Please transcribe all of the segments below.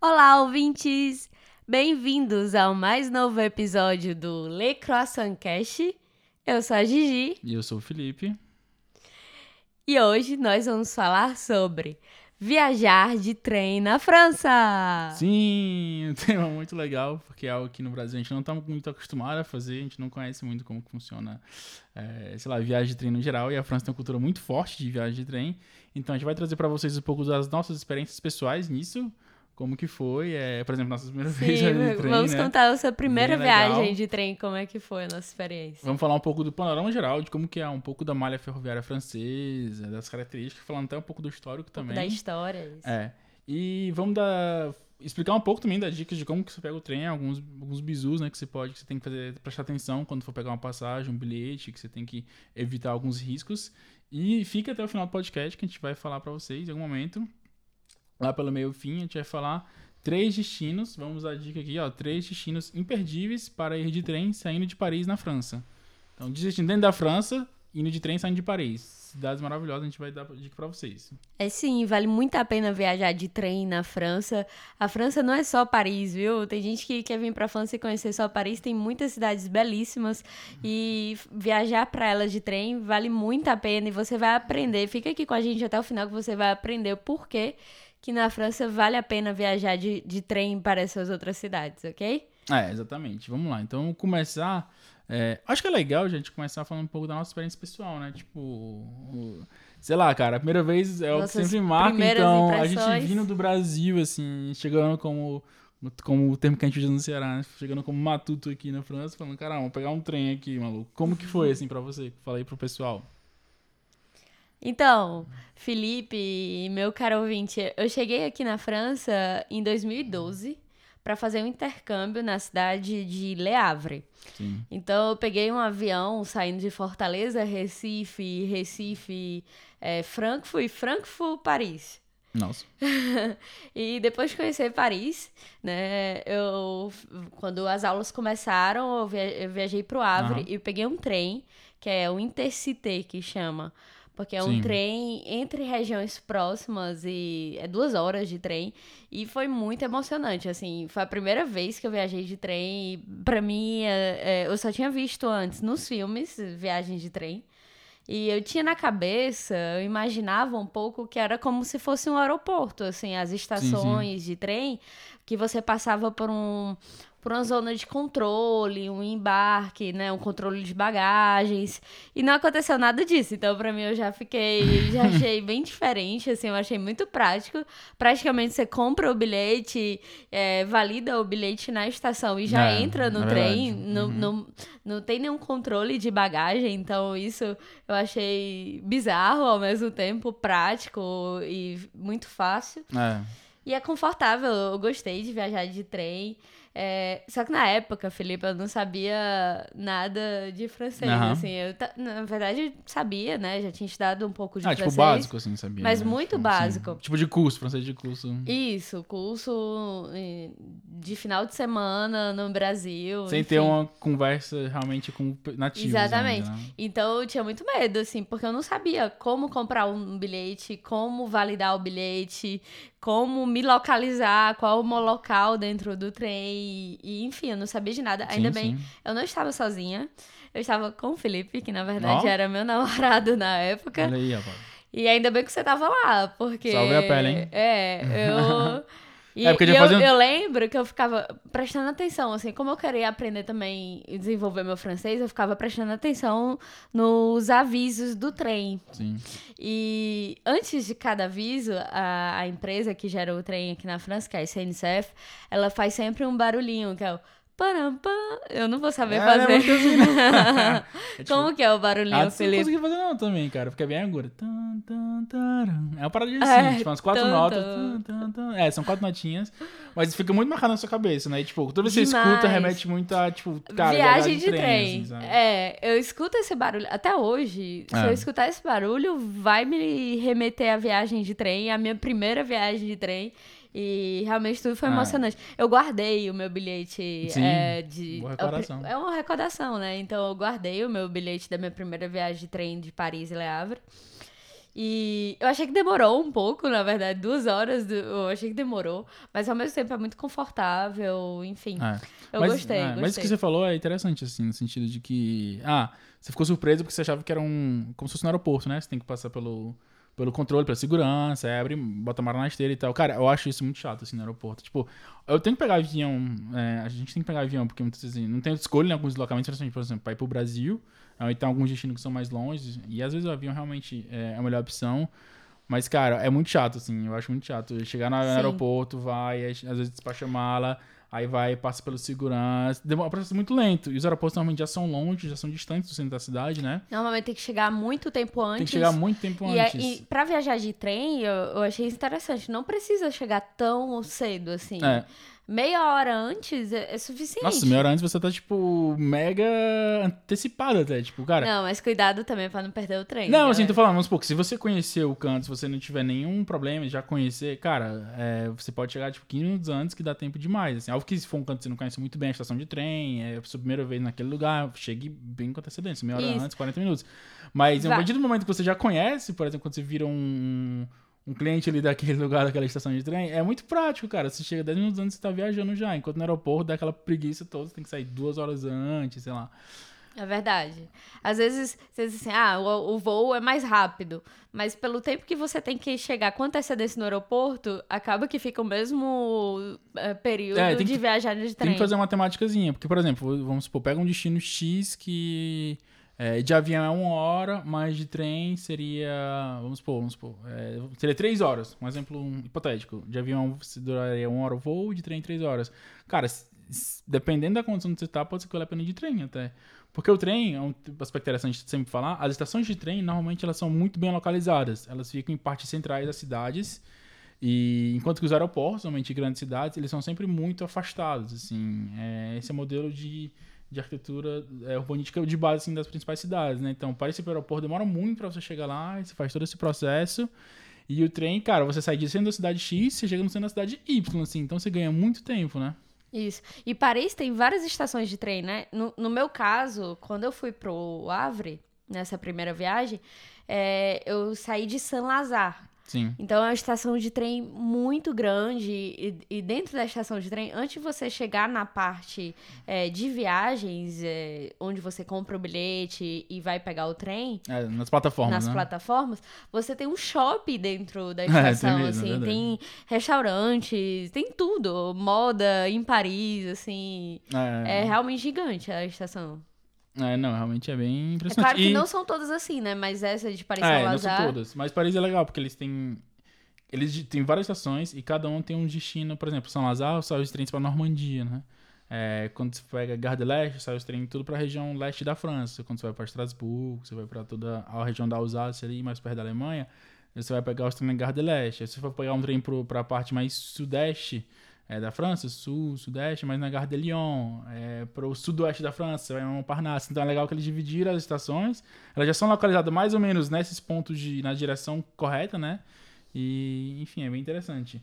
Olá, ouvintes! Bem-vindos ao mais novo episódio do Le Croissant Cash. Eu sou a Gigi E eu sou o Felipe. e hoje nós vamos falar sobre viajar de trem na França. Sim, um tema muito legal, porque é algo que no Brasil a gente não está muito acostumado a fazer, a gente não conhece muito como funciona, eh, sei lá, viagem de trem no geral, e a França tem uma cultura muito forte de viagem de trem. Então a gente vai trazer para vocês um pouco das nossas experiências pessoais nisso, como que foi, é, por exemplo, nossa primeira vez Sim, viajando de trem, vamos né? contar a sua primeira Bem legal. viagem de trem, como é que foi a nossa experiência. Vamos falar um pouco do panorama geral, de como que é um pouco da malha ferroviária francesa, das características, falando até um pouco do histórico também. Da história. Isso. É. E vamos dar. Explicar um pouco também das dicas de como que você pega o trem, alguns, alguns bizus, né, que você pode, que você tem que fazer, prestar atenção quando for pegar uma passagem, um bilhete, que você tem que evitar alguns riscos. E fica até o final do podcast que a gente vai falar pra vocês em algum momento. Lá pelo meio fim, a gente vai falar três destinos. Vamos dar a dica aqui, ó. Três destinos imperdíveis para ir de trem saindo de Paris na França. Então, destino dentro da França, indo de trem saindo de Paris. Cidades maravilhosas, a gente vai dar dica pra vocês. É sim, vale muito a pena viajar de trem na França. A França não é só Paris, viu? Tem gente que quer vir pra França e conhecer só Paris. Tem muitas cidades belíssimas e viajar pra elas de trem vale muito a pena e você vai aprender. Fica aqui com a gente até o final que você vai aprender o porquê que na França vale a pena viajar de, de trem para essas outras cidades, ok? É, exatamente. Vamos lá. Então, começar. é, acho que é legal a gente começar falando um pouco da nossa experiência pessoal, né? Tipo, o- sei lá, cara, a primeira vez é o que sempre marca. Então, a impressões. gente vindo do Brasil, assim, chegando como. Como o termo que a gente usa no Ceará, né? Chegando como matuto aqui na França, falando, cara, vamos pegar um trem aqui, maluco. Como que foi, assim, pra você? Fala aí pro pessoal. Então, Felipe e meu caro ouvinte, eu cheguei aqui na França em 2012 para fazer um intercâmbio na cidade de Le Havre. Sim. Então, eu peguei um avião saindo de Fortaleza, Recife, Recife, eh, Frankfurt e Frankfurt, Paris. Nossa. e depois de conhecer Paris, né, eu quando as aulas começaram, eu, via- eu viajei pro Havre Aham. e peguei um trem, que é o Intercité que chama, porque é um Sim. trem entre regiões próximas e é duas horas de trem e foi muito emocionante, assim, foi a primeira vez que eu viajei de trem e pra mim é- é, eu só tinha visto antes nos filmes viagens de trem. E eu tinha na cabeça, eu imaginava um pouco que era como se fosse um aeroporto, assim, as estações de trem, que você passava por um por uma zona de controle, um embarque, né, um controle de bagagens, e não aconteceu nada disso. Então, pra mim, eu já fiquei, já achei bem diferente, assim, eu achei muito prático. Praticamente você compra o bilhete, é, valida o bilhete na estação e já É, entra no é trem, não, Uhum. não, não tem nenhum controle de bagagem, então isso eu achei bizarro ao mesmo tempo, prático e muito fácil. É. E é confortável, eu gostei de viajar de trem. É, só que na época, Felipe, eu não sabia nada de francês, Aham. assim. Eu, na verdade, sabia, né? Já tinha estudado um pouco de Ah, tipo, francês. básico, assim, sabia? mas né? muito Tipo, básico. Tipo de curso, francês de curso. Isso, curso de final de semana no Brasil. Sem enfim. ter uma conversa realmente com nativos. Exatamente. ainda, né? Então eu tinha muito medo, assim, porque eu não sabia como comprar um bilhete, como validar o bilhete, como me localizar, qual o meu local dentro do trem, e, enfim, eu não sabia de nada. Ainda Sim, bem, sim. eu não estava sozinha. Eu estava com o Felipe, que na verdade Ó. era meu namorado na época. Olha aí, rapaz. E ainda bem que você tava lá, porque. Salve a pele, hein? É, eu. E, É, porque e eu, fazia eu lembro que eu ficava prestando atenção, assim, como eu queria aprender também e desenvolver meu francês, eu ficava prestando atenção nos avisos do trem. Sim. E antes de cada aviso, a, a empresa que gera o trem aqui na França, que é a SNCF, ela faz sempre um barulhinho, que é o. Eu não vou saber É, fazer. né, muito assim, né? É tipo- Como que é o barulhinho, Ah, você não Felipe? consegui fazer não também, cara. Fica bem. Tan, tan, taran. É uma parada de É, assim, tipo, umas quatro tan, notas. tan. É, são quatro notinhas. Mas fica muito marcado na sua cabeça, né? E, tipo, toda vez que você escuta, remete muito a, tipo, cara, Viagem viajar de trem. assim, sabe? é, eu escuto esse barulho. Até hoje, se É. eu escutar esse barulho, vai me remeter à viagem de trem, a minha primeira viagem de trem. E realmente tudo foi É. emocionante. Eu guardei o meu bilhete Sim, é, de. boa recordação. É uma recordação, né? Então eu guardei o meu bilhete da minha primeira viagem de trem de Paris e Le Havre. E eu achei que demorou um pouco, na verdade, duas horas. Eu achei que demorou. Mas ao mesmo tempo é muito confortável, enfim. É. Eu mas, gostei, é, gostei. Mas o que você falou é interessante, assim, no sentido de que. Ah, você ficou surpreso porque você achava que era um. Como se fosse no aeroporto, né? Você tem que passar pelo pelo controle, pela segurança, abre, bota a mala na esteira e tal. Cara, eu acho isso muito chato, assim, no aeroporto. Tipo, eu tenho que pegar avião, é, a gente tem que pegar avião, porque muitas vezes assim, não tem escolha em alguns deslocamentos, por exemplo, para ir pro Brasil, aí tem alguns destinos que são mais longe, e às vezes o avião realmente é a melhor opção. Mas, cara, é muito chato, assim, eu acho muito chato. Chegar no Sim. aeroporto, vai, às vezes despacha a mala, Aí vai, passa pelo segurança. Demora um processo muito lento. E os aeroportos normalmente já são longe, já são distantes do centro da cidade, né? Normalmente tem que chegar muito tempo antes. Tem que chegar muito tempo e antes. É, e pra viajar de trem, eu, eu achei interessante. Não precisa chegar tão cedo assim. É meia hora antes é, é, suficiente. Nossa, meia hora antes você tá, tipo, mega antecipado até, tipo, cara. Não, mas cuidado também pra não perder o trem. Não, assim, tô falando, vamos supor que se você conhecer o canto, se você não tiver nenhum problema já conhecer, cara, é, você pode chegar, tipo, 15 minutos antes que dá tempo demais. Assim, algo que se for um canto que você não conhece muito bem a estação de trem, é a sua primeira vez naquele lugar, chegue bem com antecedência, meia hora Isso. antes, 40 minutos. Mas a partir do momento que você já conhece, por exemplo, quando você vira um um cliente ali daquele lugar, daquela estação de trem, é muito prático, cara. Você chega 10 minutos antes, você tá viajando já. Enquanto no aeroporto dá aquela preguiça toda, você tem que sair duas horas antes, sei lá. É verdade. Às vezes você diz assim, ah, o, o, voo é mais rápido. Mas pelo tempo que você tem que chegar com antecedência no aeroporto, acaba que fica o mesmo é, período é, de que, viajar de trem. Tem que fazer uma temáticazinha. Porque, por exemplo, vamos supor, pega um destino X que é, de avião é uma hora, mas de trem seria. Vamos supor, vamos supor. É, seria três horas. Um exemplo hipotético. De avião duraria uma hora o voo, de trem três horas. Cara, dependendo da condição que você está, pode ser que vale a pena de trem até. Porque o trem, é um aspecto interessante de sempre falar, as estações de trem, normalmente, elas são muito bem localizadas. Elas ficam em partes centrais das cidades. E enquanto que os aeroportos, normalmente grandes cidades, eles são sempre muito afastados, assim. É, esse é o modelo de de arquitetura é, urbanística de base assim, das principais cidades, né? Então, para esse aeroporto demora muito para você chegar lá, você faz todo esse processo. E o trem, cara, você sai de centro da cidade X, você chega no centro da cidade Y, assim, então você ganha muito tempo, né? Isso. E Paris tem várias estações de trem, né? No, no meu caso, quando eu fui pro Havre, nessa primeira viagem, é, eu saí de Saint-Lazare, Sim. Então é uma estação de trem muito grande e, e dentro da estação de trem, antes de você chegar na parte é, de viagens, é, onde você compra o bilhete e vai pegar o trem, é, nas plataformas, nas né? plataformas, você tem um shopping dentro da estação, é, tem mesmo, assim, tem restaurantes, tem tudo, moda em Paris, assim, é, é realmente gigante a estação. É, não, realmente é bem impressionante. É claro que e... não são todas assim, né? Mas essa de Paris é, não são todas. Mas Paris é legal, porque eles têm... Eles têm várias estações e cada um tem um destino. Por exemplo, São Lazaro sai os trens pra Normandia, né? É, quando você pega Gare de Leste, sai os trens tudo pra região leste da França. Quando você vai pra Estrasburgo, você vai pra toda a região da Alsácia ali, mais perto da Alemanha, você vai pegar os trens em Gare de Leste. Se você for pegar um trem pro, pra parte mais sudeste, é, da França, sul, sudeste, mas na Gare de Lyon, é, para o sudoeste da França, vai Montparnasse. Então é legal que eles dividiram as estações. Elas já são localizadas mais ou menos nesses pontos de, na direção correta, né? E, enfim, é bem interessante.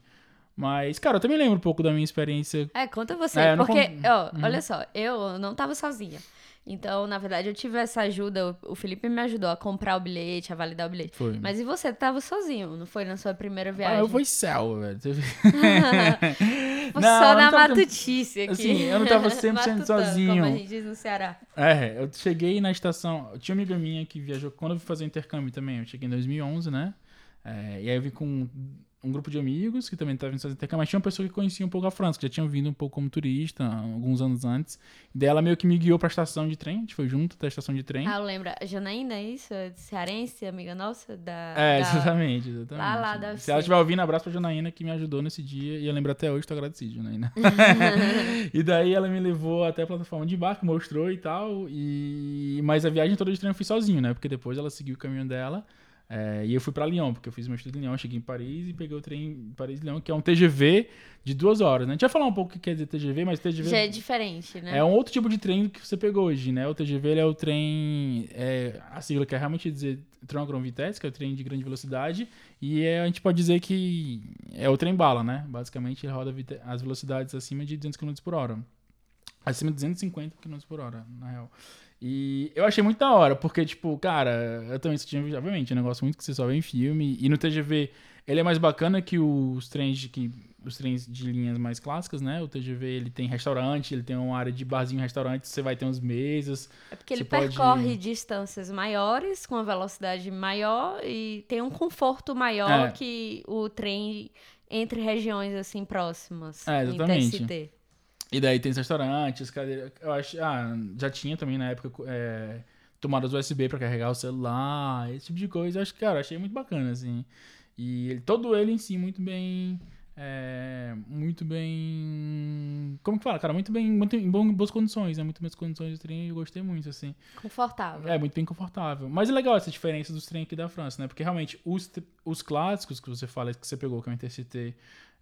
Mas, cara, eu também lembro um pouco da minha experiência. É, conta você. É, porque, ó, uhum. olha só, eu não tava sozinha. Então, na verdade, eu tive essa ajuda. O Felipe me ajudou a comprar o bilhete, a validar o bilhete. Foi. Mas e você tava sozinho, não foi na sua primeira viagem? Ah, eu fui céu, velho. não, só na matutice aqui. Assim, eu não tava 100% sozinho. Como a gente diz no Ceará. É, eu cheguei na estação. Tinha uma amiga minha que viajou. Quando eu fui fazer intercâmbio também, eu cheguei em 2011, né? É, e aí eu vi com um grupo de amigos que também estavam fazer intercâmbio, mas tinha uma pessoa que conhecia um pouco a França, que já tinha vindo um pouco como turista alguns anos antes. E daí ela meio que me guiou pra estação de trem, a gente foi junto até a estação de trem. Ah, eu lembro. A Janaína, é isso? É cearense, amiga nossa? Da, é, da... exatamente, exatamente. Lá, lá, deve Se ela estiver ouvindo, abraço pra Janaína que me ajudou nesse dia. E eu lembro até hoje, tô agradecido, Janaína. e daí ela me levou até a plataforma de barco, mostrou e tal. E... Mas a viagem toda de trem eu fui sozinho, né? Porque depois ela seguiu o caminho dela. É, e eu fui para Lyon, porque eu fiz meu estudo em Lyon, cheguei em Paris e peguei o trem Paris-Lyon, que é um TGV de duas horas, né? A gente vai falar um pouco o que quer dizer TGV, mas TGV... Já é diferente, né? É um outro tipo de trem que você pegou hoje, né? O TGV é o trem... É, a sigla quer realmente dizer Grand Vitesse, que é o trem de grande velocidade, e é, a gente pode dizer que é o trem bala, né? Basicamente ele roda as velocidades acima de 200 km por hora. Acima de 250 km por hora, na real. E eu achei muito da hora, porque, tipo, cara, eu também tinha, obviamente, um negócio muito que você só vê em filme. E no TGV, ele é mais bacana que os trens de, que, os trens de linhas mais clássicas, né? O TGV, ele tem restaurante, ele tem uma área de barzinho restaurante, você vai ter umas mesas. É porque ele percorre pode- distâncias maiores, com uma velocidade maior e tem um conforto maior É. que o trem entre regiões assim próximas. É, exatamente. E daí tem os restaurantes, cadeiras. Eu acho. Ah, já tinha também na época é, tomadas USB pra carregar o celular, esse tipo de coisa. Eu acho que, cara, achei muito bacana, assim. E ele, todo ele em si, muito bem. é, muito bem. Como que fala, cara? Muito bem. Muito, em boas condições, né? Muito boas condições de trem, eu gostei muito, assim. Confortável. É, muito bem confortável. Mas é legal essa diferença dos trens aqui da França, né? Porque realmente os, os clássicos que você fala, que você pegou, que é o Intercity,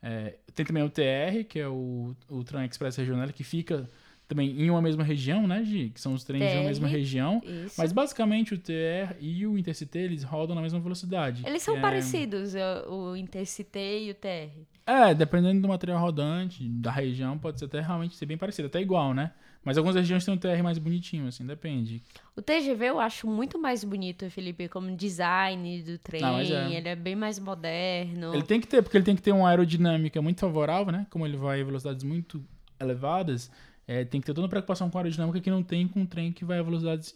é, tem também o TR, que é o, o Tram Express Regional, que fica também em uma mesma região, né, Gi? Que são os trens de uma TR. mesma região. Isso. Mas basicamente o TR e o Intercity, eles rodam na mesma velocidade. Eles são é- parecidos, o o Intercity e o TR. É, dependendo do material rodante, da região, pode ser até realmente ser bem parecido, até igual, né? Mas algumas regiões têm um TR mais bonitinho, assim, depende. O TGV eu acho muito mais bonito, Felipe, como design do trem. Não, é. Ele é bem mais moderno. Ele tem que ter, porque ele tem que ter uma aerodinâmica muito favorável, né? Como ele vai em velocidades muito elevadas, é, tem que ter toda uma preocupação com a aerodinâmica que não tem com um trem que vai a velocidades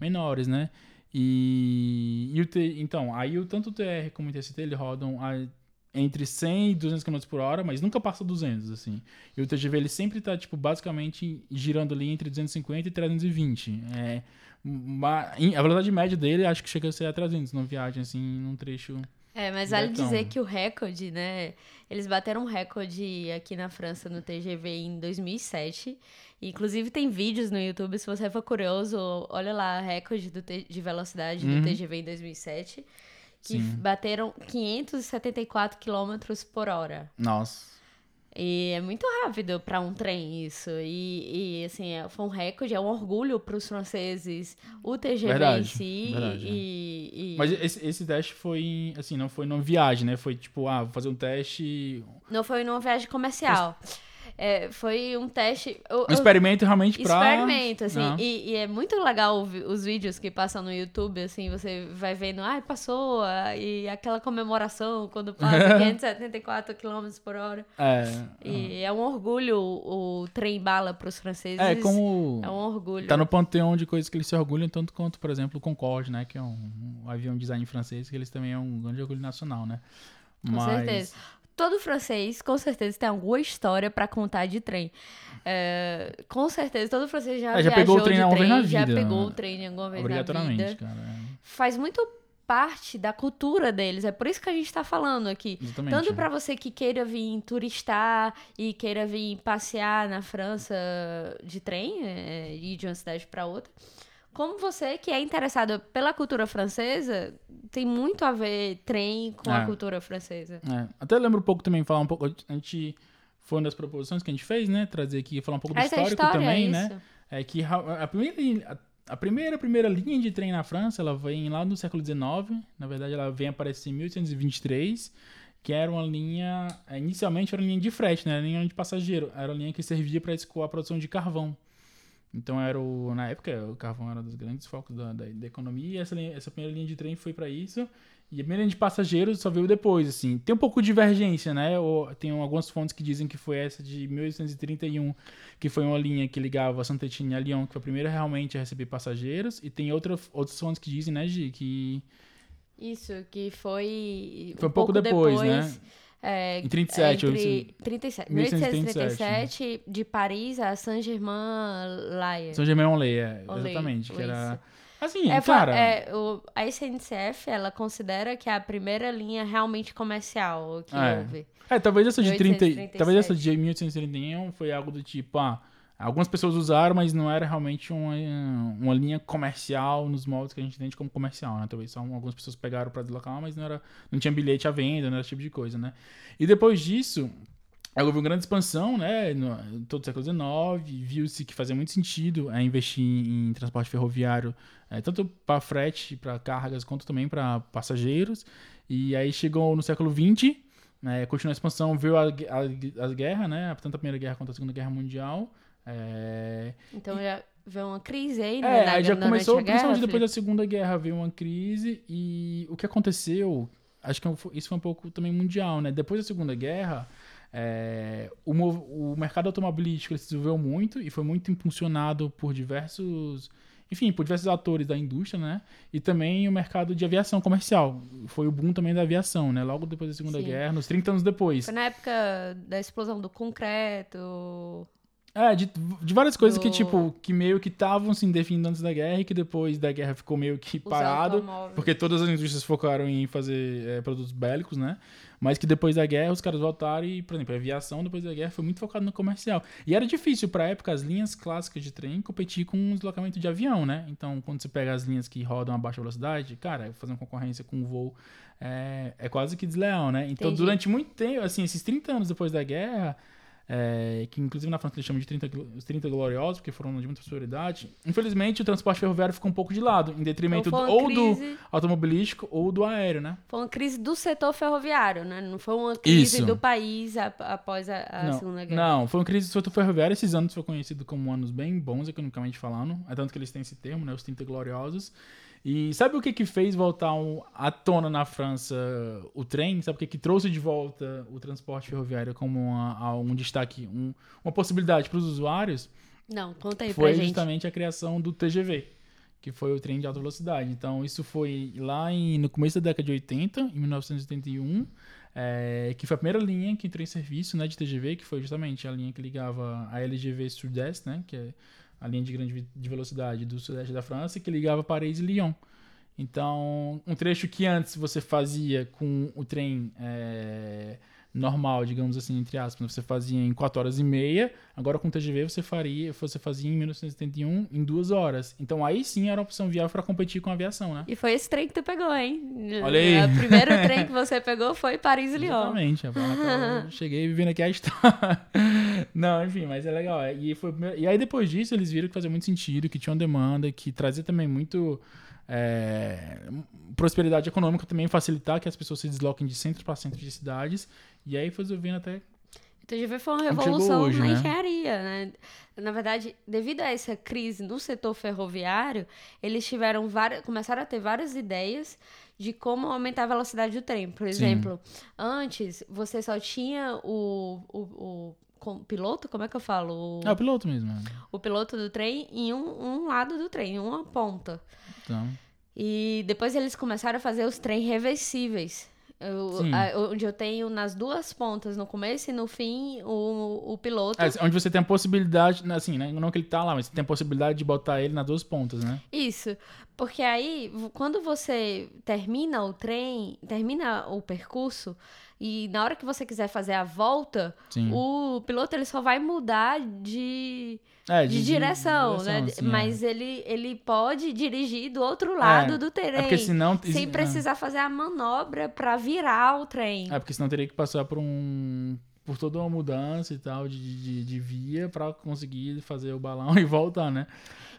menores, né? E, e o T, então, aí o, tanto o TR como o ITCT, ele rodam a- entre 100 e 200 km por hora, mas nunca passa 200, assim. E o TGV, ele sempre tá, tipo, basicamente girando ali entre 250 e 320. É, a velocidade média dele, acho que chega a ser a 300 numa viagem, assim, num trecho... É, mas vale Betão. dizer que o recorde, né? Eles bateram um recorde aqui na França no TGV em 2007. Inclusive tem vídeos no YouTube, se você for curioso, olha lá, recorde do de velocidade Uhum. do TGV em 2007. Que Sim. bateram 574 km por hora. Nossa. E é muito rápido para um trem isso. E, e, assim, é- foi um recorde, é um orgulho para os franceses o TGV em Verdade, si. verdade, é. e, e- Mas esse, esse teste foi, em- assim, não foi numa viagem, né? Foi tipo, ah, vou fazer um teste. Não foi numa viagem comercial. É, foi um teste. eu- Um experimento realmente pra. experimento, assim. Não. E, e é muito legal os vídeos que passam no YouTube, assim, você vai vendo, ai, passou, ah, e aquela comemoração quando passa 574 km por hora. É. E é um orgulho o, o trem bala para os franceses. É, como. É um orgulho. Tá no panteão de coisas que eles se orgulham, tanto quanto, por exemplo, o Concorde, né? Que é um, um avião design francês, que eles também é um grande orgulho nacional, né? Com certeza. Todo francês, com certeza, tem alguma história pra contar de trem. É, com certeza, todo francês já, É, já pegou o trem de alguma vez na já vida, pegou né? o trem alguma vez na vida. cara. é. Faz muito parte da cultura deles. É por isso que a gente tá falando aqui. Exatamente. Tanto pra você que queira vir turistar e queira vir passear na França de trem, é, ir de uma cidade pra outra, como você que é interessado pela cultura francesa, tem muito a ver trem com a É. cultura francesa. É, até lembro um pouco também, falar um pouco. A gente. Foi uma das proposições que a gente fez, né? Trazer aqui, falar um pouco do Essa é a histórico história, também, é né? É que a primeira, linha- a, a primeira, primeira linha de trem na França, ela vem lá no século XIX. Na verdade, ela vem aparecer em 1823, que era uma linha, é, inicialmente era uma linha de frete, né? Era linha de passageiro. Era uma linha que servia para escoar a produção de carvão. Então era o, na época, o carvão era um dos grandes focos da, da, da economia, e essa, linha- essa primeira linha de trem foi para isso. E a primeira linha de passageiros só veio depois, assim. Tem um pouco de divergência, né? Ou, tem algumas fontes que dizem que foi essa de 1831, que foi uma linha que ligava Saint-Etienne a Lyon, que foi a primeira realmente a receber passageiros. E tem outra, outras fontes que dizem, né, Gi, que Isso, que foi. Foi um pouco depois, né? É, Em 37, eu entre 37, 1837, de Paris a Saint-Germain-Laye. Saint-Germain-en-Laye, é, exatamente. Que era... Assim, É, cara... é, o, a SNCF, ela considera que é a primeira linha realmente comercial que É. houve. É, talvez essa de 30, 1837. talvez essa de 1831 foi algo do tipo, ah, algumas pessoas usaram, mas não era realmente uma, uma linha comercial nos moldes que a gente entende como comercial, né? Talvez só algumas pessoas pegaram para deslocar, mas não era, não tinha bilhete à venda, não era esse tipo de coisa, né? E depois disso, houve uma grande expansão, né? No, em todo o século XIX, viu-se que fazia muito sentido é, investir em, transporte ferroviário, é, tanto para frete, para cargas, quanto também para passageiros. E aí chegou no século XX, né, continuou a expansão, veio a, a, a guerra, né? Tanto a Primeira Guerra quanto a Segunda Guerra Mundial. É, Então já veio uma crise aí, é, né? na- aí já durante começou, a guerra, principalmente depois da Segunda Guerra, veio uma crise e o que aconteceu, acho que é isso foi um pouco também mundial, né? Depois da Segunda Guerra, é, o, o mercado automobilístico se desenvolveu muito e foi muito impulsionado por diversos, enfim, por diversos atores da indústria, né? E também o mercado de aviação comercial. Foi o boom também da aviação, né? Logo depois da Segunda Sim. Guerra, nos 30 anos depois. Foi na época da explosão do concreto. É, de, de várias coisas que, Do- tipo, que meio que estavam se definindo antes da guerra e que depois da guerra ficou meio que parado. Porque todas as indústrias focaram em fazer é, produtos bélicos, né? Mas que depois da guerra os caras voltaram e, por exemplo, a aviação depois da guerra foi muito focada no comercial. E era difícil pra época as linhas clássicas de trem competir com o deslocamento de avião, né? Então, quando você pega as linhas que rodam a baixa velocidade, cara, fazer uma concorrência com o voo é, é quase que desleal, né? Então, Entendi. durante muito tempo, assim, esses 30 anos depois da guerra, é, que inclusive na França eles chamam de 30, glo- os 30 gloriosos, porque foram de muita prioridade. Infelizmente, o transporte ferroviário ficou um pouco de lado, em detrimento Então, do- ou do crise- automobilístico ou do aéreo, né? Foi uma crise do setor ferroviário, né? Não foi uma crise Isso. do país após a, a Segunda Guerra. não, foi uma crise do setor ferroviário. Esses anos foi conhecido como anos bem bons, economicamente falando. É tanto que eles têm esse termo, né? Os 30 gloriosos. E sabe o que que fez voltar um- à tona na França o trem? Sabe o que que trouxe de volta o transporte ferroviário como uma- um destaque, um- uma possibilidade para os usuários? Não, conta aí foi pra gente. justamente a criação do TGV, que foi o trem de alta velocidade. Então, isso foi lá em- no começo da década de 80, em 1981, é, que foi a primeira linha que entrou em serviço né, de TGV, que foi justamente a linha que ligava a LGV Sud-Est, né, que é a linha de grande de velocidade do sudeste da França, que ligava Paris e Lyon. Então, um trecho que antes você fazia com o trem é, normal, digamos assim, entre aspas, você fazia em 4 horas e meia, agora com o TGV você faria, você fazia em 1971 em 2 horas. Então aí sim era uma opção viável para competir com a aviação, né? E foi esse trem que tu pegou, hein? Olha aí. O primeiro trem que você pegou foi Paris e Lyon. Exatamente, rapaz. Eu cheguei vivendo aqui a história. Não, enfim, mas é legal. E, foi, e aí depois disso eles viram que fazia muito sentido, que tinha uma demanda, que trazia também muito é, prosperidade econômica também, facilitar que as pessoas se desloquem de centro para centro de cidades. E aí foi resolvendo até. O TGV foi uma Como chegou revolução hoje, na né? engenharia, né? Na verdade, devido a essa crise no setor ferroviário, eles tiveram várias, começaram a ter várias ideias de como aumentar a velocidade do trem. Por exemplo, antes você só tinha o, o, o com- piloto, como é que eu falo? O, É o piloto mesmo. né? o piloto do trem em um, um lado do trem, em uma ponta. Então, E depois eles começaram a fazer os trens reversíveis. Eu- a- onde eu tenho nas duas pontas, no começo e no fim, o, o piloto. é, onde você tem a possibilidade, assim, né? Não que ele tá lá, mas você tem a possibilidade de botar ele nas duas pontas, né? Isso. Porque aí, quando você termina o trem, termina o percurso, e na hora que você quiser fazer a volta, Sim. o piloto ele só vai mudar de, É, de, direção, né? sim, é. Mas ele, ele pode dirigir do outro lado do trem. É porque senão. Sem é. precisar fazer a manobra pra virar o trem. É, porque senão teria que passar por um. por toda uma mudança e tal de, de, de via pra conseguir fazer o balão e voltar, né?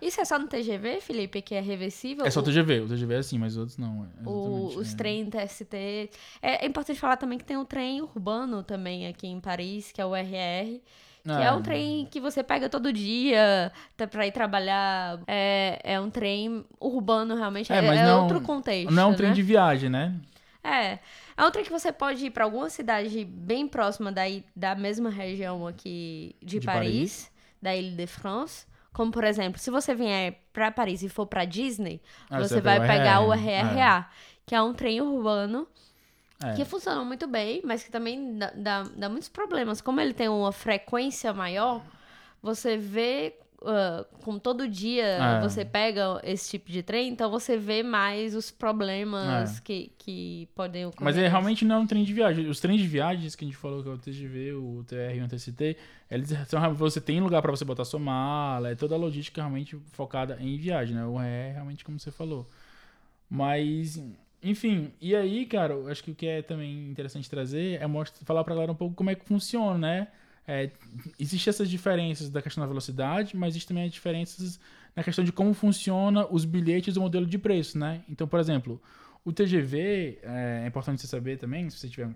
Isso é só no TGV, Felipe, que é reversível? É só o O- TGV, o TGV é assim, mas os outros não. é, o- os é. trem TST. É, é importante falar também que tem um trem urbano também aqui em Paris, que é o RR. Que é Ah, um trem que você pega todo dia pra ir trabalhar. É, é um trem urbano, realmente. É, É, é não- outro contexto. Não é um né? trem de viagem, né? É. É um trem que você pode ir pra alguma cidade bem próxima daí, da mesma região aqui de, De Paris, Paris. da Ile de France. Como, por exemplo, se você vier pra Paris e for pra Disney, Ah, você vai pega pegar o RRA. RRA, que é um trem urbano É. que funciona muito bem, mas que também dá, dá, dá muitos problemas. Como ele tem uma frequência maior, você vê. Ah, como todo dia É. você pega esse tipo de trem, então você vê mais os problemas que, que podem ocorrer. É. Mas é, realmente não é um trem de viagem. Os trens de viagens que a gente falou, que é o TGV, o TR e o TCT, eles são, você tem lugar pra você botar sua mala, é toda a logística realmente focada em viagem, né? O é realmente como você falou. Mas, enfim, e aí, cara, acho que o que é também interessante trazer é mostrar, falar pra galera um pouco como é que funciona, né? É, Existem essas diferenças da questão da velocidade, mas existem também as diferenças na questão de como funciona os bilhetes do modelo de preço, né? Então, por exemplo, o TGV, é, é importante você saber também, se você tiver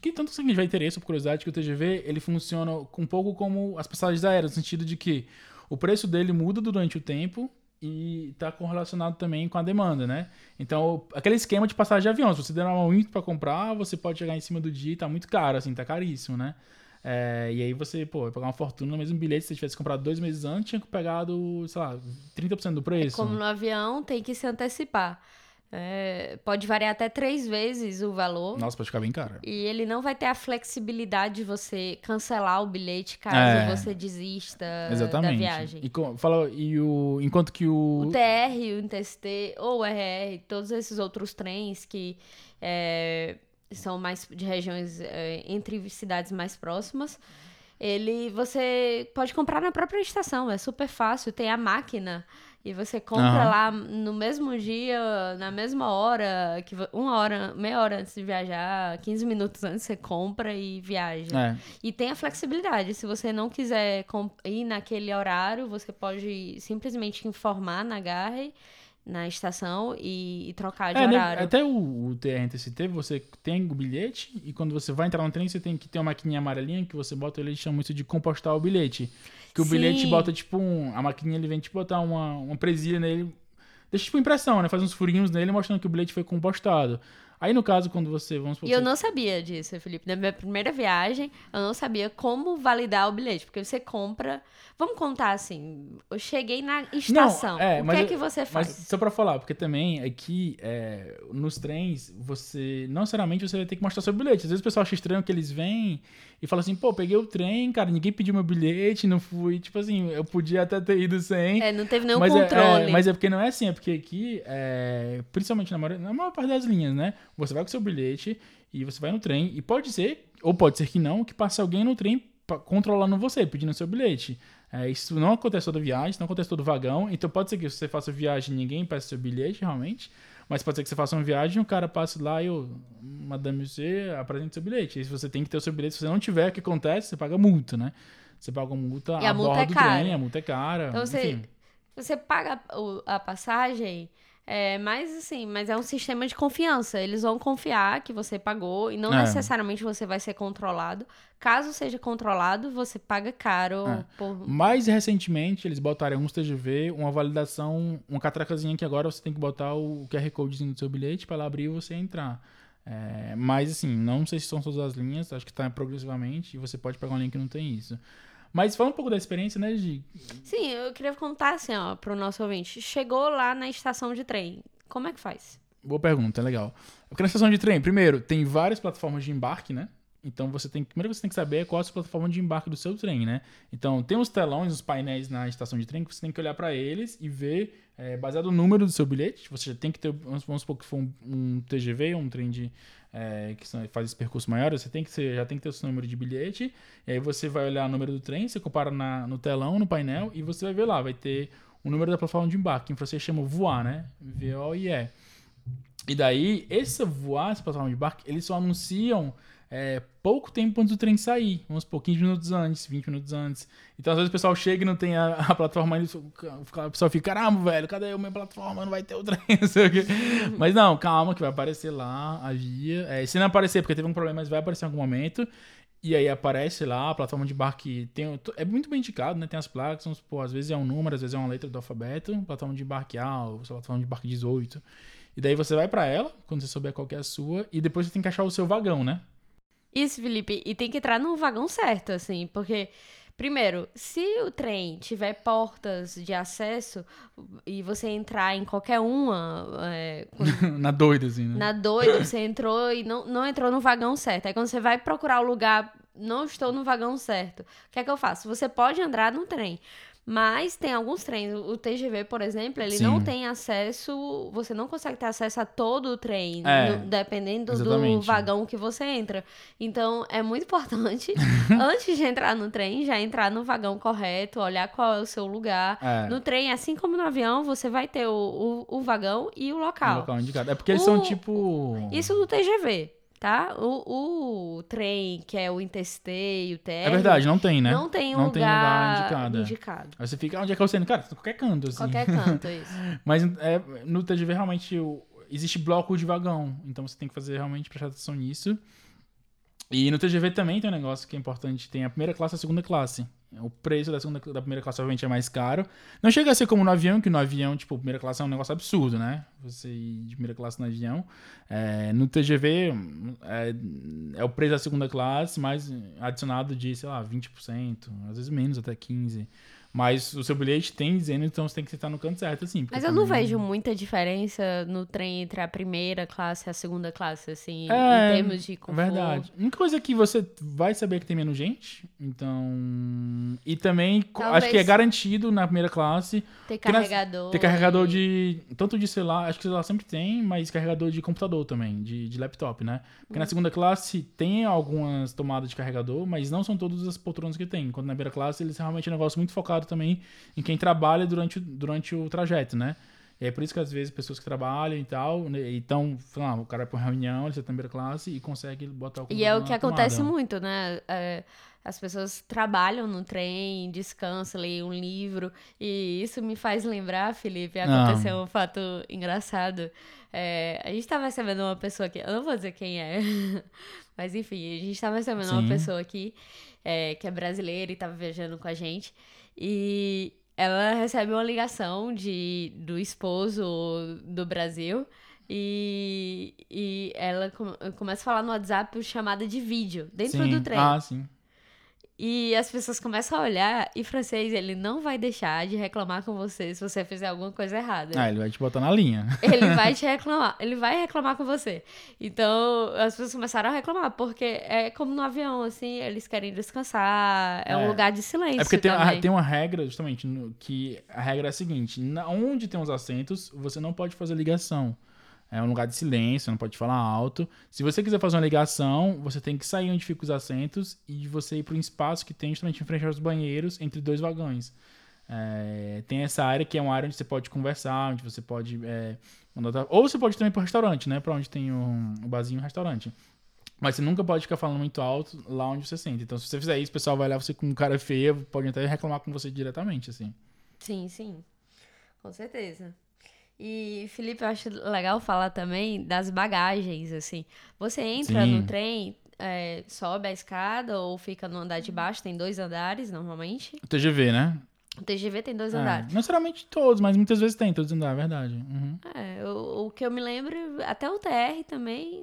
que tanto se tiver interesse ou curiosidade que o TGV ele funciona um pouco como as passagens aéreas, no sentido de que o preço dele muda durante o tempo e está correlacionado também com a demanda, né? Então, aquele esquema de passagem de avião, se você demorar muito para comprar, você pode chegar em cima do dia e tá muito caro, assim, tá caríssimo, né? É, e aí você, pô, vai pagar uma fortuna no mesmo bilhete, se você tivesse comprado dois meses antes, tinha pegado, sei lá, 30% do preço. É como no avião, tem que se antecipar. É, pode variar até três vezes o valor. Nossa, pode ficar bem caro. E ele não vai ter a flexibilidade de você cancelar o bilhete caso É. você desista Exatamente. da viagem. E, fala, e o, enquanto que o... O TR, o InterST ou o RR, todos esses outros trens que é, são mais de regiões é, entre cidades mais próximas, ele você pode comprar na própria estação, é super fácil, tem a máquina e você compra Aham. lá no mesmo dia, na mesma hora, que uma hora, meia hora antes de viajar, 15 minutos antes você compra e viaja. É, E tem a flexibilidade. Se você não quiser ir naquele horário, você pode simplesmente informar na Garre, na estação, e, e trocar de É, né, horário. até o, o você tem o bilhete e quando você vai entrar no trem, você tem que ter uma maquininha amarelinha que você bota, eles chamam isso de compostar o bilhete. Que o Sim. bilhete bota tipo um. A maquininha ele vem tipo botar uma, uma presilha nele. Deixa tipo impressão, né? Faz uns furinhos nele mostrando que o bilhete foi compostado. Aí no caso, quando você. Vamos supor, E eu você- não sabia disso, Felipe. Na minha primeira viagem, eu não sabia como validar o bilhete. Porque você compra. Vamos contar assim. Eu cheguei na estação. é, o mas que é eu- que você Mas faz? só pra falar, porque também aqui, é, nos trens, você. Não necessariamente você vai ter que mostrar seu bilhete. Às vezes o pessoal acha estranho que eles vêm e falam assim, pô, peguei o trem, cara, ninguém pediu meu bilhete, não fui. Tipo assim, eu podia até ter ido sem. É, não teve nenhum mas, é- controle. É, mas é porque não é assim, é porque aqui, é, principalmente na maior, na maior parte das linhas, né? Você vai com seu bilhete e você vai no trem, e pode ser, ou pode ser que não, que passe alguém no trem controlando você, pedindo seu bilhete. É, isso não acontece toda viagem, não acontece todo vagão, então pode ser que você faça viagem e ninguém peça seu bilhete, realmente, mas pode ser que você faça uma viagem e o cara passe lá e o madame você apresente seu bilhete. E se você tem que ter o seu bilhete, se você não tiver, o que acontece? Você paga multa, né? Você paga uma multa E a a multa bordo é do cara. trem, a multa é cara. Então você, enfim. você paga o- a passagem, é, mas assim, mas é um sistema de confiança. Eles vão confiar que você pagou e não É. necessariamente você vai ser controlado. Caso seja controlado, você paga caro É. por. Mais recentemente, eles botaram alguns TGV uma validação, uma catracazinha que agora você tem que botar o QR Codezinho do seu bilhete para ela abrir e você entrar. É, mas assim, não sei se são todas as linhas, acho que tá progressivamente e você pode pegar um link que não tem isso. Mas fala um pouco da experiência, né, de Sim, eu queria contar assim, ó, pro nosso ouvinte. Chegou lá na estação de trem. Como é que faz? Boa pergunta, legal. Porque na estação de trem, primeiro, tem várias plataformas de embarque, né? Então você tem, primeiro que você tem que saber qual é a sua plataforma de embarque do seu trem, né? Então tem os telões, os painéis na estação de trem que você tem que olhar para eles e ver, é, baseado no número do seu bilhete, você já tem que ter, vamos, vamos supor que for um, um TGV, um trem de é, que faz esse percurso maior, você tem que ser, já tem que ter o seu número de bilhete, e aí você vai olhar o número do trem, você compara na, no telão, no painel, e você vai ver lá, vai ter o número da plataforma de embarque, que em francês chama voar, né? V-O-I-E. E daí, esse voar, essa plataforma de embarque, eles só anunciam é, pouco tempo antes do trem sair. Vamos supor, 15 minutos antes, 20 minutos antes. Então, às vezes o pessoal chega e não tem a, a plataforma ainda. O pessoal fica, caramba, velho, cadê a minha plataforma? Não vai ter o trem, não sei o quê. Mas não, calma, que vai aparecer lá a via. É, se não aparecer, porque teve um problema, mas vai aparecer em algum momento. E aí aparece lá a plataforma de embarque. Tem, é muito bem indicado, né? Tem as placas, vamos supor, às vezes é um número, às vezes é uma letra do alfabeto. Plataforma de embarque A, ou plataforma de embarque 18. E daí você vai pra ela, quando você souber qual que é a sua, e depois você tem que achar o seu vagão, né? Isso, Felipe. E tem que entrar no vagão certo, assim, porque. Primeiro, se o trem tiver portas de acesso e você entrar em qualquer uma, é, Na doida, assim, né? na doida, você entrou e não, não entrou no vagão certo. Aí quando você vai procurar o lugar, não estou no vagão certo. O que é que eu faço? Você pode andar no trem. Mas tem alguns trens, o TGV, por exemplo, ele Sim. não tem acesso, você não consegue ter acesso a todo o trem, É, no- dependendo do exatamente. vagão que você entra. Então, é muito importante, antes de entrar no trem, já entrar no vagão correto, olhar qual é o seu lugar. É, No trem, assim como no avião, você vai ter o, o, o vagão e o local. local indicado. É porque eles O- são tipo. Isso do TGV, tá? O, o trem, que é o Interstay, o. É verdade, não tem, né? Não tem um Não lugar, tem lugar indicado, é. indicado. Aí você fica, onde é que você indo? Cara, tá em qualquer canto, assim. Qualquer canto, isso. Mas é, no TGV realmente existe bloco de vagão. Então você tem que fazer realmente prestar atenção nisso. E no TGV também tem um negócio que é importante, tem a primeira classe e a segunda classe. O preço da, segunda, da primeira classe, obviamente, é mais caro. Não chega a ser como no avião, que no avião, tipo, primeira classe é um negócio absurdo, né? Você ir de primeira classe no avião. É, no TGV, é, é, o preço da segunda classe, mais adicionado de, sei lá, 20%, às vezes menos, até 15%. Mas o seu bilhete tem dizendo, então você tem que estar no canto certo, assim. Mas eu também... não vejo muita diferença no trem entre a primeira classe e a segunda classe, assim, é, em termos de conforto. Verdade. A única coisa é que você vai saber que tem menos gente, então... E também, Talvez acho que é garantido na primeira classe... Ter carregador. ter carregador de... Tanto de celular, acho que celular sempre tem, mas carregador de computador também, de, de laptop, né? Porque hum. na segunda classe tem algumas tomadas de carregador, mas não são todas as poltronas que tem. Enquanto na primeira classe eles realmente é um negócio muito focado também em quem trabalha durante, durante o trajeto, né? E é por isso que às vezes pessoas que trabalham e tal, né, então, lá, o cara é para uma reunião, ele está na primeira classe e consegue botar o E é o que acontece muito, né? É, as pessoas trabalham no trem, descansam, leem um livro. E isso me faz lembrar, Felipe, aconteceu um fato engraçado. É, a gente estava recebendo uma pessoa aqui, eu não vou dizer quem é, mas enfim, a gente estava recebendo Sim. uma pessoa aqui é, que é brasileira e estava viajando com a gente. E ela recebe uma ligação de, do esposo do Brasil. E, e ela começa a falar no WhatsApp chamada de vídeo, dentro sim. do trem. Ah, sim. E as pessoas começam a olhar e francês, ele não vai deixar de reclamar com você se você fizer alguma coisa errada. Ah, ele vai te botar na linha. Ele vai te reclamar, ele vai reclamar com você. Então, as pessoas começaram a reclamar, porque é como no avião, assim, eles querem descansar, é, é um lugar de silêncio. É porque tem, a, tem uma regra, justamente, no, que a regra é a seguinte: onde tem os assentos, você não pode fazer ligação. É um lugar de silêncio, não pode falar alto. Se você quiser fazer uma ligação, você tem que sair onde ficam os assentos e você ir para um espaço que tem justamente em frente aos banheiros, entre dois vagões. É, tem essa área que é uma área onde você pode conversar, onde você pode é, mandar, ou você pode também para o restaurante, né? Para onde tem um, um barzinho e um restaurante. Mas você nunca pode ficar falando muito alto lá onde você sente. Então, se você fizer isso, o pessoal vai olhar você com um cara feio, pode até reclamar com você diretamente, assim. Sim, sim. Com certeza. E, Felipe, eu acho legal falar também das bagagens, assim. Você entra Sim. no trem, é, sobe a escada ou fica no andar de baixo, tem dois andares normalmente. O TGV, né? O TGV tem dois é, andares. Não necessariamente todos, mas muitas vezes tem todos os andares, é verdade. Uhum. É, o, o, que eu me lembro, até o TR também.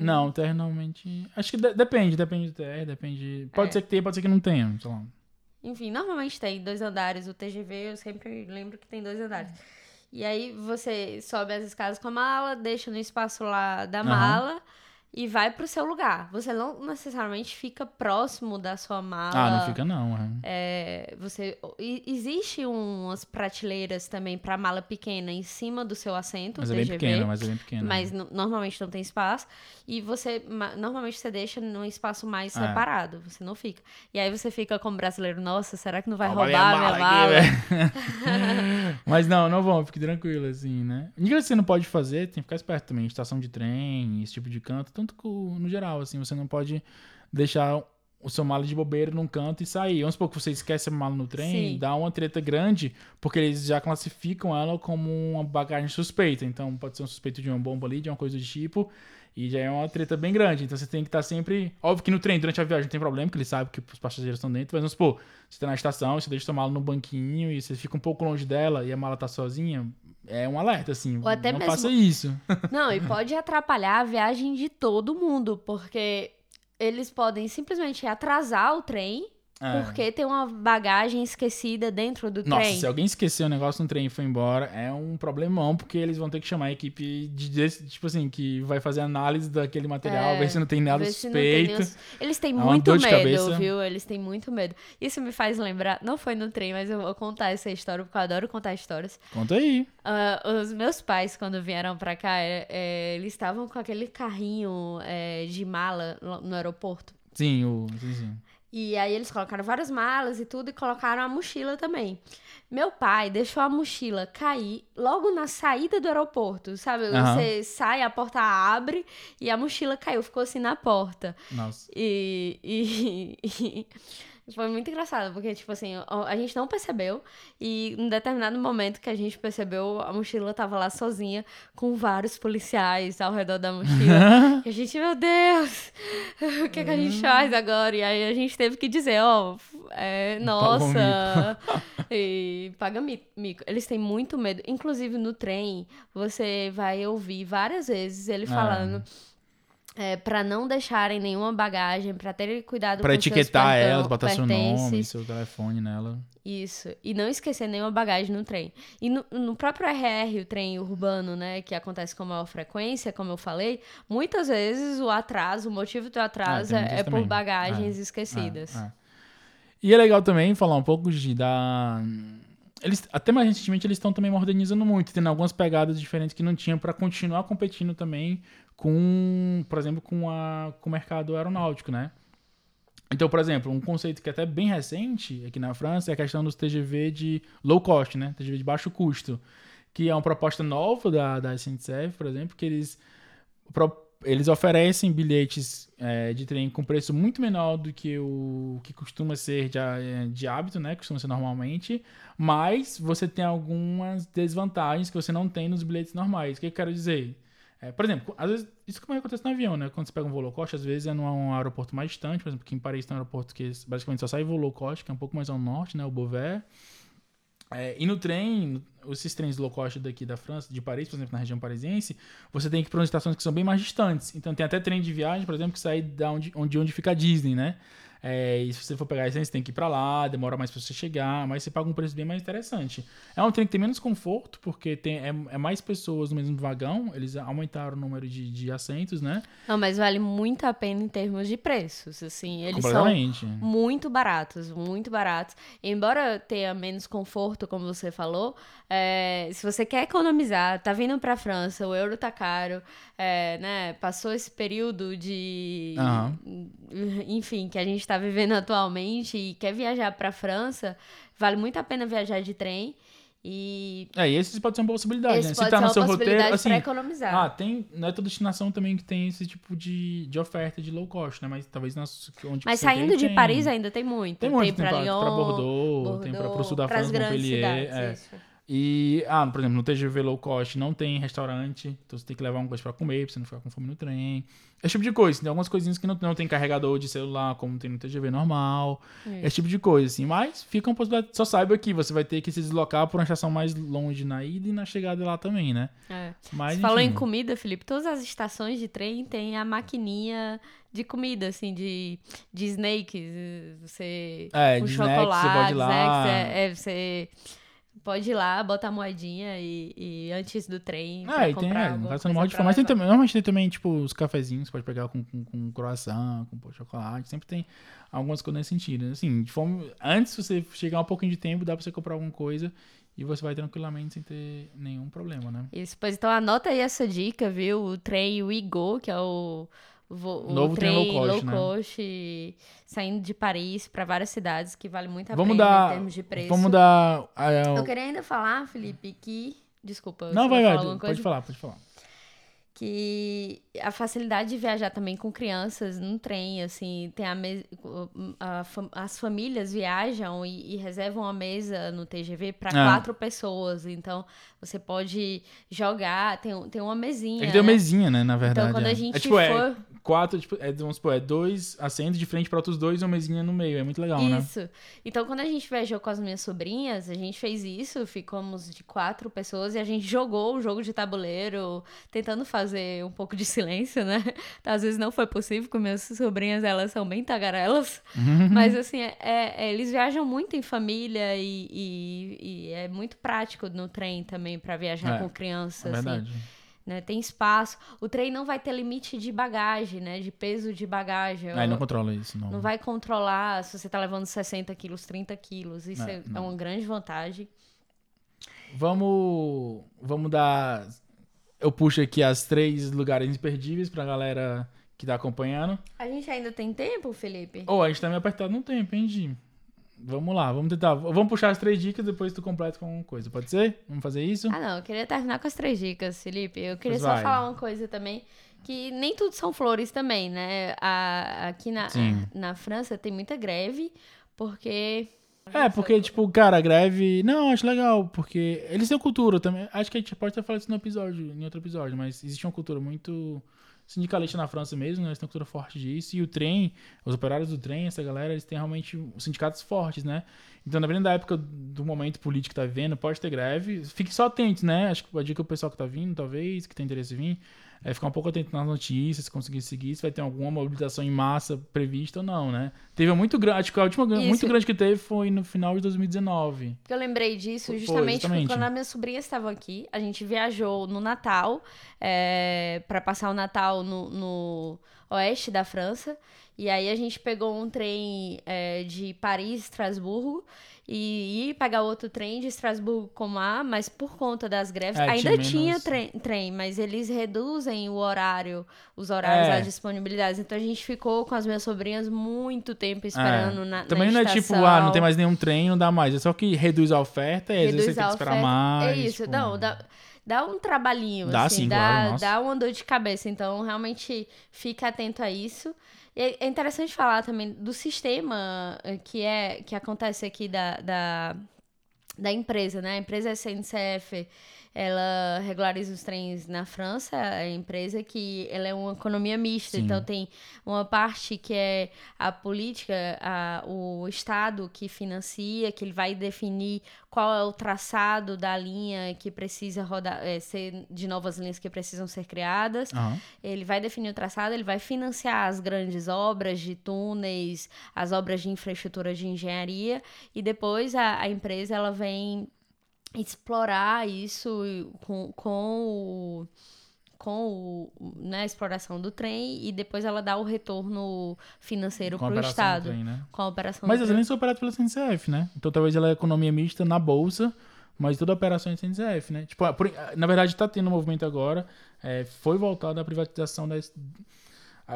Não, o TR normalmente. Acho que de, depende, depende do TR, depende. Pode é. ser que tenha, pode ser que não tenha, sei lá. Enfim, normalmente tem dois andares. O TGV eu sempre lembro que tem dois andares. E aí você sobe as escadas com a mala, deixa no espaço lá da mala. Uhum e vai pro seu lugar. Você não necessariamente fica próximo da sua mala. Ah, não fica não. É, você existe umas prateleiras também para mala pequena em cima do seu assento. Mas é bem pequena, mas é bem pequena. Mas normalmente não tem espaço e você normalmente você deixa num espaço mais é. separado. Você não fica. E aí você fica como brasileiro, nossa, será que não vai roubar minha mala? Minha mala? Aqui, mas não, não vão, fique tranquilo assim, né? O que você não pode fazer, tem que ficar esperto também, estação de trem, esse tipo de canto tanto no geral, assim, você não pode deixar o seu mala de bobeira num canto e sair. Vamos supor que você esquece a mala no trem, Sim. dá uma treta grande, porque eles já classificam ela como uma bagagem suspeita. Então pode ser um suspeito de uma bomba ali, de uma coisa do tipo, e já é uma treta bem grande. Então você tem que estar sempre. Óbvio que no trem, durante a viagem, não tem problema, porque ele sabe que os passageiros estão dentro, mas vamos supor, você está na estação, você deixa sua mala no banquinho e você fica um pouco longe dela e a mala tá sozinha, é um alerta, assim. Ou até não mesmo... faça isso. Não, e pode atrapalhar a viagem de todo mundo, porque eles podem simplesmente atrasar o trem é. Porque tem uma bagagem esquecida dentro do Nossa, trem. Nossa, se alguém esqueceu o negócio no trem e foi embora, é um problemão, porque eles vão ter que chamar a equipe de, tipo assim, que vai fazer análise daquele material, é, ver se não tem nada suspeito. Tem nenhum... Eles têm é muito medo, viu? Eles têm muito medo. Isso me faz lembrar, não foi no trem, mas eu vou contar essa história, porque eu adoro contar histórias. Conta aí. Uh, os meus pais, quando vieram pra cá, é, é, eles estavam com aquele carrinho é, de mala no aeroporto. Sim, o. Sim, sim. E aí eles colocaram várias malas e tudo e colocaram a mochila também. Meu pai deixou a mochila cair logo na saída do aeroporto, sabe? Uhum. Você sai, a porta abre e a mochila caiu, ficou assim na porta. Nossa. E, e, e, Foi muito engraçado, porque, tipo assim, a gente não percebeu. E em determinado momento que a gente percebeu, a mochila tava lá sozinha, com vários policiais ao redor da mochila. e a gente, meu Deus, o que, é que a gente faz agora? E aí a gente teve que dizer, ó, oh, é, nossa, e paga mico. Eles têm muito medo. Inclusive no trem, você vai ouvir várias vezes ele falando. Ah é, para não deixarem nenhuma bagagem, para terem cuidado pra com etiquetar seus ela, botar seu nome, seu telefone nela. Isso. E não esquecer nenhuma bagagem no trem. E no, no, próprio RR, o trem urbano, né, que acontece com maior frequência, como eu falei, muitas vezes o atraso, o motivo do atraso ah, é, é por bagagens é, esquecidas. É, é. e é legal também falar um pouco de da eles até mais recentemente eles estão também modernizando muito, tendo algumas pegadas diferentes que não tinham para continuar competindo também com, por exemplo, com, a, com o mercado aeronáutico, né? Então, por exemplo, um conceito que é até bem recente aqui na França é a questão dos TGV de low cost, né? TGV de baixo custo, que é uma proposta nova da, da SNCF, por exemplo, que eles, eles oferecem bilhetes é, de trem com preço muito menor do que o que costuma ser de, de hábito, né? Costuma ser normalmente, mas você tem algumas desvantagens que você não tem nos bilhetes normais. O que eu quero dizer? É, por exemplo, às vezes, isso como acontece no avião, né? Quando você pega um voo low cost, às vezes é num aeroporto mais distante, por exemplo, aqui em Paris tem um aeroporto que basicamente só sai voo low cost, que é um pouco mais ao norte, né? O Beauvais. É, e no trem, esses trens low cost daqui da França, de Paris, por exemplo, na região parisiense, você tem que ir para estações que são bem mais distantes. Então tem até trem de viagem, por exemplo, que sai da onde, onde, onde fica a Disney, né? É, e se você for pegar esse, você tem que ir para lá, demora mais para você chegar, mas você paga um preço bem mais interessante. É um trem que tem menos conforto, porque tem, é, é mais pessoas no mesmo vagão, eles aumentaram o número de, de assentos, né? Não, mas vale muito a pena em termos de preços, assim, eles são muito baratos, muito baratos. Embora tenha menos conforto, como você falou, é, se você quer economizar, tá vindo pra França, o euro tá caro, é, né, passou esse período de... Uhum. Enfim, que a gente está vivendo atualmente e quer viajar para a França, vale muito a pena viajar de trem. E. É, e esse pode ser uma possibilidade, esse né? Se tá no seu roteiro. Assim, economizar. Ah, tem. Não é toda destinação também que tem esse tipo de, de oferta de low cost, né? Mas talvez nas, onde Mas saindo de tem, Paris ainda tem muito. Tem muito, tem, tem pra, Lyon, pra Bordeaux, Bordeaux, tem pra, pro sul da França, Montpellier. Cidades, é. E, ah, por exemplo, no TGV low cost não tem restaurante, então você tem que levar uma coisa pra comer, pra você não ficar com fome no trem. Esse tipo de coisa. Tem algumas coisinhas que não, não tem carregador de celular, como tem no TGV normal. É. Esse tipo de coisa, assim. Mas fica uma possibilidade. Só saiba que você vai ter que se deslocar por uma estação mais longe na ida e na chegada lá também, né? É. Mas, você falou em comida, Felipe. Todas as estações de trem tem a maquininha de comida, assim, de, de snakes. Você. É, de chocolate, snacks, você pode ir lá. Snacks, é, é, você Pode ir lá, botar a moedinha e, e antes do trem. Ah, e tem, é, no caso você não morre de fome. Mas tem também, normalmente tem também, tipo, os cafezinhos, você pode pegar com, com, com croissant, com de chocolate. Sempre tem algumas coisas nesse sentido. Assim, de fome, antes de você chegar um pouquinho de tempo, dá pra você comprar alguma coisa e você vai tranquilamente sem ter nenhum problema, né? Isso, pois então anota aí essa dica, viu? O trem Wigo, que é o o Novo trem low cost, low né? cost saindo de Paris para várias cidades que vale muito a vamos pena dar, em termos de preço. Vamos dar. Eu queria ainda falar, Felipe, que. Desculpa. Não, vai, vai. Pode falar, pode falar que a facilidade de viajar também com crianças no trem, assim, tem a, me... a, a as famílias viajam e, e, reservam a mesa no TGV para ah. quatro pessoas, então você pode jogar, tem, tem uma mesinha. É que tem uma né? mesinha, né, na verdade. Então quando é. a gente é, tipo, for... É quatro, tipo, é, vamos supor, é dois assentos de frente para outros dois e uma mesinha no meio. É muito legal, isso. né? Isso. Então, quando a gente viajou com as minhas sobrinhas, a gente fez isso, ficamos de quatro pessoas e a gente jogou o jogo de tabuleiro, tentando fazer um pouco de silêncio, né? Às vezes não foi possível, com minhas sobrinhas, elas são bem tagarelas. Uhum. Mas, assim, é, é, eles viajam muito em família e, e, e, é muito prático no trem também para viajar é, com crianças. É assim. verdade. Assim né? Tem espaço. O trem não vai ter limite de bagagem, né? De peso de bagagem. Ah, não controla isso, não. Não vai controlar se você tá levando 60 quilos, 30 quilos. Isso é, é, é uma grande vantagem. Vamos, vamos dar... Eu puxo aqui as três lugares imperdíveis pra galera que tá acompanhando. A gente ainda tem tempo, Felipe? Ou oh, a gente tá meio apertado no tempo, hein, Jim? Vamos lá, vamos tentar. Vamos puxar as três dicas depois tu completa com alguma coisa. Pode ser? Vamos fazer isso? Ah, não. Eu queria terminar com as três dicas, Felipe. Eu queria pois só vai. falar uma coisa também. Que nem tudo são flores também, né? A, aqui na, na França tem muita greve porque É, porque, tipo, cara, a greve. Não, acho legal, porque eles têm cultura também. Acho que a gente pode até falar isso no episódio, em outro episódio, mas existe uma cultura muito sindicalista na França mesmo, né? Eles têm uma cultura forte disso. E o trem, os operários do trem, essa galera, eles têm realmente sindicatos fortes, né? Então, dependendo da época do momento político que tá vivendo, pode ter greve. Fique só atento, né? Acho que a dica o pessoal que tá vindo, talvez, que tem interesse em vir, é ficar um pouco atento nas notícias, se conseguir seguir, se vai ter alguma mobilização em massa prevista ou não, né? Teve muito grande, acho que a última Isso. muito grande que teve foi no final de 2019. Porque eu lembrei disso Foi, justamente, justamente. quando as minhas sobrinhas estavam aqui. A gente viajou no Natal, é, para passar o Natal no, no oeste da França. E aí a gente pegou um trem é, de Paris, Estrasburgo, e ia pegar outro trem de Estrasburgo com A, mas por conta das greves, É, ainda tinha trem, trem, mas eles reduzem o horário, os horários, É. as disponibilidades. Então a gente ficou com as minhas sobrinhas muito tempo esperando na, na Também não é tipo, ah, não tem mais nenhum trem, não dá mais. É só que reduz a oferta e às vezes você reduz tem que esperar oferta. mais. É isso, tipo, não, dá, dá um trabalhinho, Dá assim, sim, dá, claro, dá uma dor de cabeça. Então, realmente, fica atento a isso. É é interessante falar também do sistema eh, que é que acontece aqui da, da, da empresa, né? A empresa SNCF, ela regulariza os trens na França, a empresa que ela é uma economia mista, Sim. então tem uma parte que é a política, a, o Estado que financia, que ele vai definir qual é o traçado da linha que precisa rodar, é, ser de novas linhas que precisam ser criadas. aham. Ele vai definir o traçado, ele vai financiar as grandes obras de túneis, as obras de infraestrutura de engenharia e depois a, a empresa ela vem explorar isso com, com o com o, né, a exploração do trem e depois ela dá o retorno financeiro a para o do Estado trem, né? com a operação Mas as trem. linhas são operadas pela CNCF, né? Então talvez ela é economia mista na bolsa, mas toda a operação é CNCF, né? Tipo, ah, por- na verdade tá tendo um movimento agora, é, foi voltado à privatização das...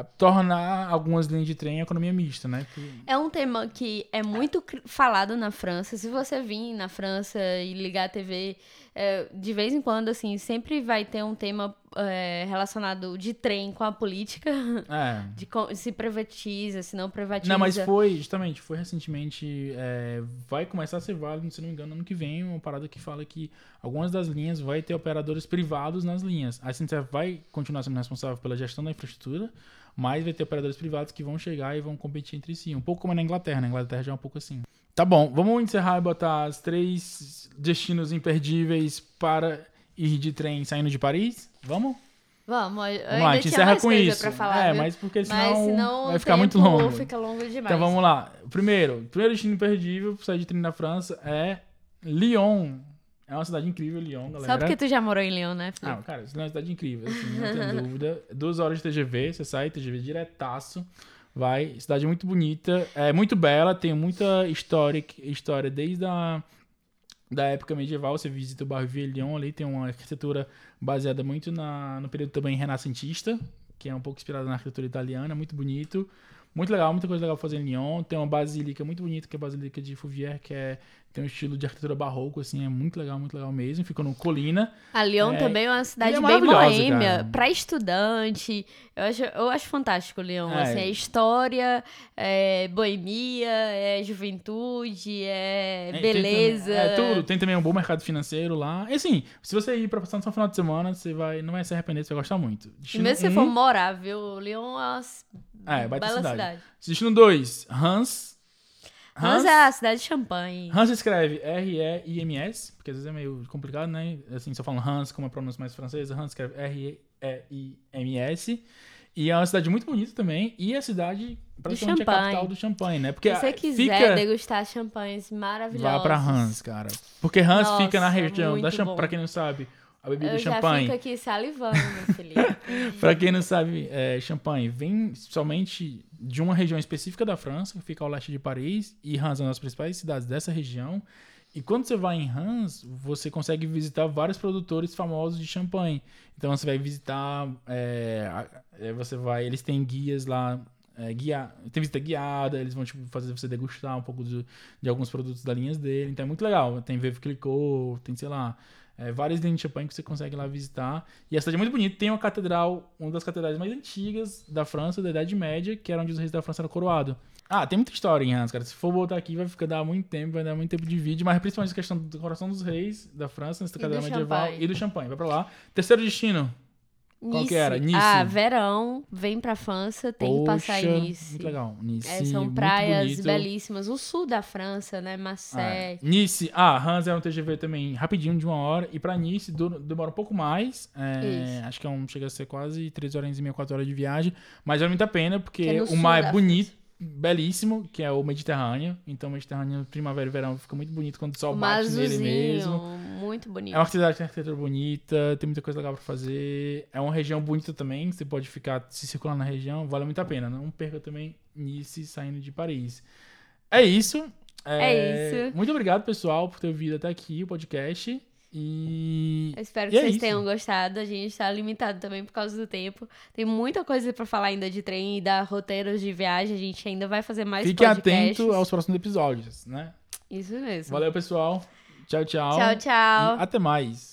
Tornar algumas linhas de trem economia mista, né? Que- É um tema que é muito falado na França. Se você vir na França e ligar a TV, é, de vez em quando, assim, sempre vai ter um tema é, relacionado de trem com a política, É, de se privatiza, se não privatiza. Não, mas foi, justamente, foi recentemente. é, vai começar a ser válido, se não me engano, ano que vem, uma parada que fala que algumas das linhas vai ter operadores privados nas linhas. A SNCF vai continuar sendo responsável pela gestão da infraestrutura, mas vai ter operadores privados que vão chegar e vão competir entre si. Um pouco como na Inglaterra, na Inglaterra já é um pouco assim. Tá bom, vamos encerrar e botar as três destinos imperdíveis para ir de trem saindo de Paris? Vamos? Vamos, eu Vamos lá, a gente encerra com isso. falar, é, viu? mas porque senão, Mas senão vai ficar muito longo. fica longo demais. Então vamos lá. Primeiro, primeiro destino imperdível pra sair de trem na França é Lyon. É uma cidade incrível, Lyon, galera. Só porque tu já morou em Lyon, né, Felipe? Ah, cara, isso é uma cidade incrível, assim, não tem dúvida. Duas horas de TGV, você sai, TGV diretaço. Vai, cidade muito bonita, é muito bela, tem muita história, história desde a da época medieval, você visita o bairro Villon ali, tem uma arquitetura baseada muito na, no período também renascentista, que é um pouco inspirada na arquitetura italiana, muito bonito. Muito legal, muita coisa legal fazer em Lyon. Tem uma basílica muito bonita, que é a Basílica de Fouvier, que é, tem um estilo de arquitetura barroco, assim, é muito legal, muito legal mesmo. Fica no Colina. A Lyon É, também é uma cidade é bem boêmia, pra estudante. Eu acho, eu acho fantástico o Lyon. É. Assim, é história, é boemia, é juventude, é, tem beleza. também- é tudo. Tem também um bom mercado financeiro lá. E assim, se você ir pra passar no seu final de semana, você vai, não vai se arrepender, você vai gostar muito. Destino mesmo se um, for morar, viu? Lyon é uma É, bela cidade. cidade. Destino 2, Hans. Hans é a cidade de Champagne. Hans escreve R-E-I-M-S, porque às vezes é meio complicado, né? Assim, só falando Hans como a pronúncia mais francesa, Hans escreve R-E-I-M-S. E é uma cidade muito bonita também, e a cidade praticamente a Champagne. capital do champanhe, né? Porque Se você quiser fica... degustar champanhes maravilhosos. Vá pra Hans, cara. Porque Hans Nossa, fica na região da champanhe, pra quem não sabe, a bebida Eu já champanhe. fico aqui salivando, Felipe. Pra quem não sabe, é, champanhe vem somente de uma região específica da França, que fica ao leste de Paris, e Reims é uma das principais cidades dessa região. E quando você vai em Reims, você consegue visitar vários produtores famosos de champanhe. Então você vai visitar, é, é, você vai, eles têm guias lá, é, guia, tem visita guiada, eles vão tipo, fazer você degustar um pouco de, de alguns produtos da linhas dele. Então é muito legal. Tem Veuve Clicquot, tem sei lá, é, várias linhas de champanhe que você consegue lá visitar. E a cidade é muito bonita. Tem uma catedral, uma das catedrais mais antigas da França, da Idade Média, que era onde os reis da França eram coroados. Ah, tem muita história em Hans, cara. Se for botar aqui, vai ficar dar muito tempo, vai dar muito tempo de vídeo, mas principalmente a questão do coração dos reis da França, nessa cadeira medieval champanhe. e do champanhe. Vai pra lá. Terceiro destino. Qual que era? Nice. Ah, verão, vem pra França, tem que passar em Nice. Muito legal. Nice. É, são praias belíssimas. O sul da França, né? É. Marseille. Nice, ah, Hans é um TGV também rapidinho, de uma hora. E pra Nice demora um pouco mais. é, acho que é um, chega a ser quase 3 horas e meia, 4 horas de viagem. Mas vale muito a pena, porque Que é o mar é bonito, belíssimo, que é o Mediterrâneo. Então, o Mediterrâneo, primavera e verão, fica muito bonito quando o sol bate nele mesmo. muito bonito. É uma cidade que tem arquitetura bonita, tem muita coisa legal pra fazer. É uma região bonita também, você pode ficar se circular na região, vale muito a pena. Não perca também Nice saindo de Paris. É isso. É isso. Muito obrigado, pessoal, por ter ouvido até aqui o podcast. E. Eu espero E que é vocês isso. tenham gostado. A gente tá limitado também por causa do tempo. Tem muita coisa pra falar ainda de trem e dar roteiros de viagem. A gente ainda vai fazer mais Fique podcasts. atento aos próximos episódios, né? Isso mesmo. Valeu, pessoal. Tchau, tchau. Tchau, tchau. E até mais.